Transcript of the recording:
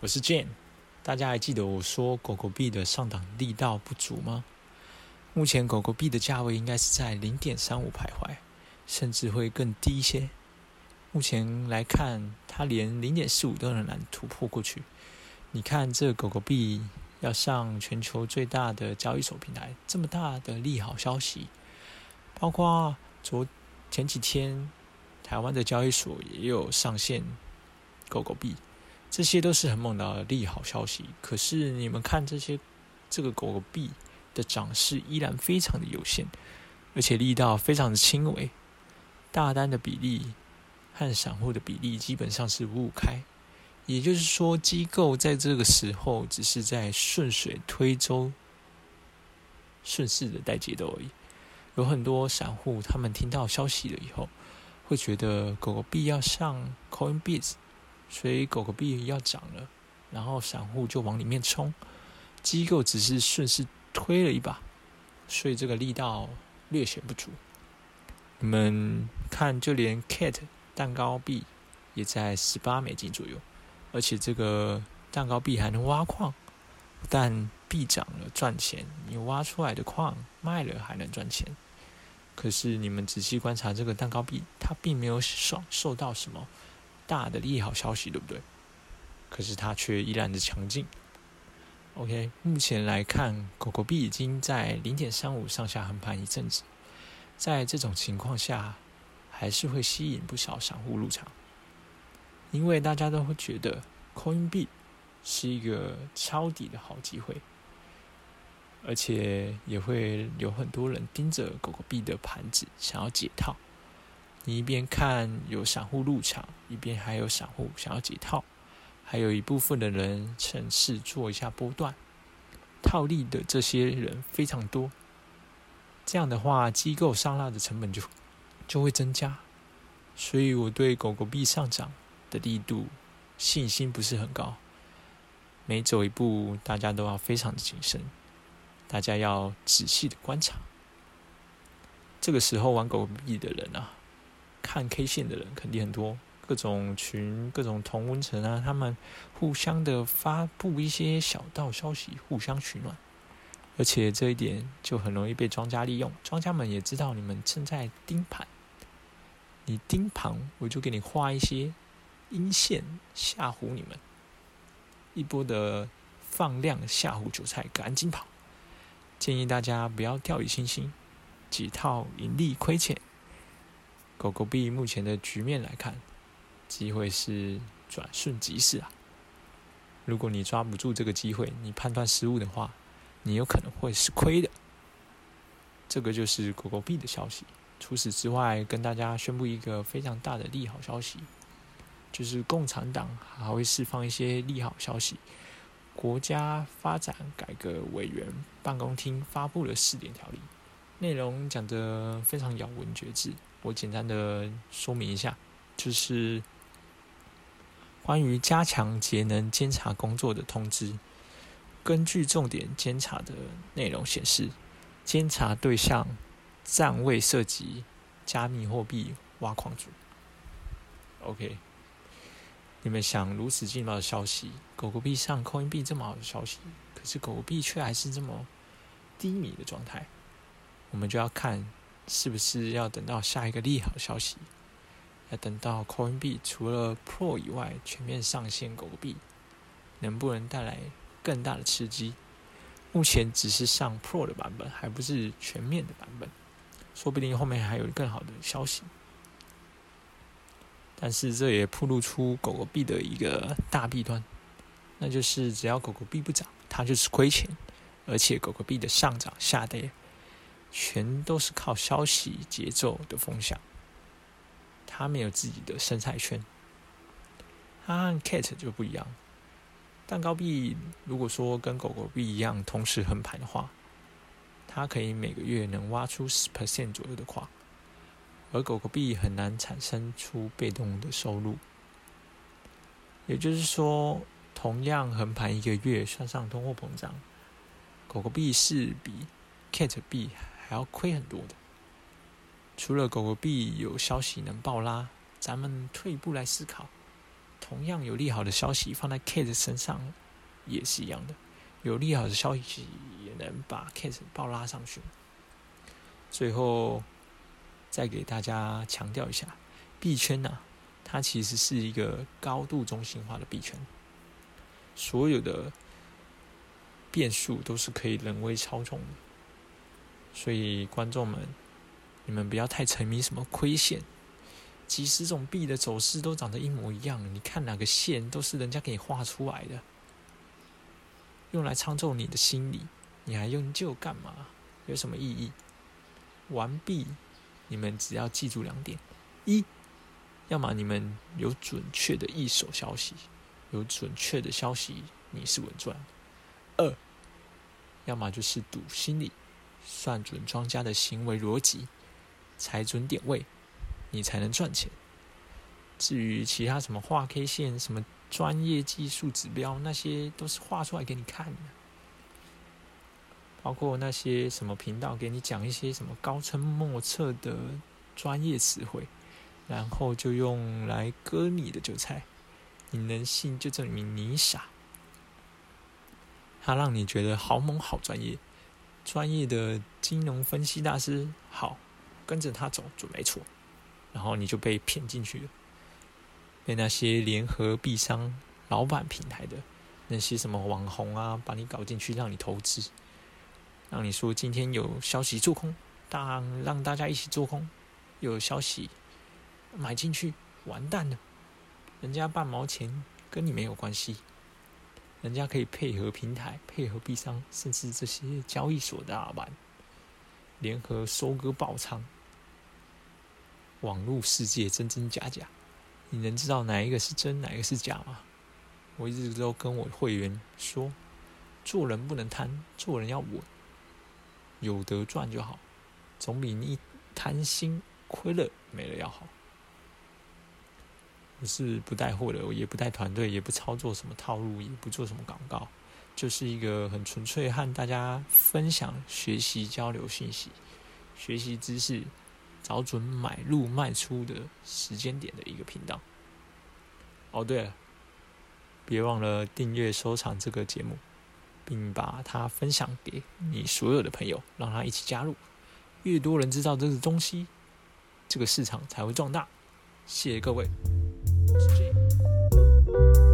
我是 Jane，大家还记得我说狗狗币的上档力道不足吗？目前狗狗币的价位应该是在零点三五徘徊，甚至会更低一些。目前来看，它连零点四五都很难突破过去。你看，这狗狗币要上全球最大的交易所平台，这么大的利好消息，包括昨前几天台湾的交易所也有上线狗狗币，这些都是很猛的利好消息。可是你们看这些这个狗狗币的涨势依然非常的有限，而且力道非常的轻微，大单的比例和散户的比例基本上是五五开。也就是说，机构在这个时候只是在顺水推舟、顺势的带节奏而已。有很多散户，他们听到消息了以后，会觉得狗狗币要上 Coinbase，所以狗狗币要涨了，然后散户就往里面冲，机构只是顺势推了一把，所以这个力道略显不足。你们看，就连 Cat 蛋糕币也在十八美金左右。而且这个蛋糕币还能挖矿，但币涨了赚钱，你挖出来的矿卖了还能赚钱。可是你们仔细观察这个蛋糕币，它并没有受受到什么大的利好消息，对不对？可是它却依然的强劲。OK，目前来看，狗狗币已经在零点三五上下横盘一阵子，在这种情况下，还是会吸引不少散户入场。因为大家都会觉得 Coin 币是一个抄底的好机会，而且也会有很多人盯着狗狗币的盘子想要解套。你一边看有散户入场，一边还有散户想要解套，还有一部分的人趁势做一下波段套利的这些人非常多。这样的话，机构上拉的成本就就会增加。所以我对狗狗币上涨。的力度，信心不是很高。每走一步，大家都要非常的谨慎，大家要仔细的观察。这个时候玩狗币的人啊，看 K 线的人肯定很多，各种群、各种同温层啊，他们互相的发布一些小道消息，互相取暖。而且这一点就很容易被庄家利用，庄家们也知道你们正在盯盘，你盯盘，我就给你画一些。阴线吓唬你们，一波的放量吓唬韭菜，赶紧跑！建议大家不要掉以轻心，几套盈利亏钱。狗狗币目前的局面来看，机会是转瞬即逝啊！如果你抓不住这个机会，你判断失误的话，你有可能会是亏的。这个就是狗狗币的消息。除此之外，跟大家宣布一个非常大的利好消息。就是共产党还会释放一些利好消息。国家发展改革委员办公厅发布了试点条例，内容讲得非常咬文嚼字。我简单的说明一下，就是关于加强节能监察工作的通知。根据重点监察的内容显示，监察对象暂未涉及加密货币挖矿组。OK。你们想如此劲爆的消息，狗狗币上 Coin 币这么好的消息，可是狗狗币却还是这么低迷的状态，我们就要看是不是要等到下一个利好消息，要等到 Coin 币除了 Pro 以外全面上线狗狗币，能不能带来更大的刺激？目前只是上 Pro 的版本，还不是全面的版本，说不定后面还有更好的消息。但是这也暴露出狗狗币的一个大弊端，那就是只要狗狗币不涨，它就是亏钱，而且狗狗币的上涨下跌，全都是靠消息节奏的风向，它没有自己的生态圈。它和 Cat 就不一样，蛋糕币如果说跟狗狗币一样同时横盘的话，它可以每个月能挖出十 percent 左右的矿。而狗狗币很难产生出被动的收入，也就是说，同样横盘一个月，算上通货膨胀，狗狗币是比 cat 币还要亏很多的。除了狗狗币有消息能爆拉，咱们退一步来思考，同样有利好的消息放在 Kate 身上也是一样的，有利好的消息也能把 Kate 爆拉上去。最后再给大家强调一下，币圈呢，它其实是一个高度中心化的币圈，所有的变数都是可以人为操纵的。所以观众们，你们不要太沉迷什么亏线，几十种币的走势都长得一模一样，你看哪个线都是人家给你画出来的，用来操纵你的心理，你还用就干嘛？有什么意义？完毕，你们只要记住两点：一，要么你们有准确的一手消息，有准确的消息，你是稳赚；二，要么就是赌心理，算准庄家的行为逻辑，踩准点位，你才能赚钱。至于其他什么画 K 线、什么专业技术指标，那些都是画出来给你看的。包括那些什么频道给你讲一些什么高深莫测的专业词汇，然后就用来割你的韭菜，你能信就证明你傻。他让你觉得好猛好专业，专业的金融分析大师好，跟着他走准没错，然后你就被骗进去了，被那些联合币商老板平台的那些什么网红啊，把你搞进去让你投资。让你说今天有消息做空，当让大家一起做空，有消息买进去，完蛋了！人家半毛钱跟你没有关系，人家可以配合平台、配合币商，甚至这些交易所的老板联合收割爆仓。网络世界真真假假，你能知道哪一个是真，哪一个是假吗？我一直都跟我会员说，做人不能贪，做人要稳。有得赚就好，总比你贪心亏了没了要好。我是不带货的，我也不带团队，也不操作什么套路，也不做什么广告，就是一个很纯粹和大家分享、学习、交流信息、学习知识、找准买入卖出的时间点的一个频道。哦，对了，别忘了订阅、收藏这个节目。并把它分享给你所有的朋友，让他一起加入。越多人知道这个东西，这个市场才会壮大。谢谢各位，J。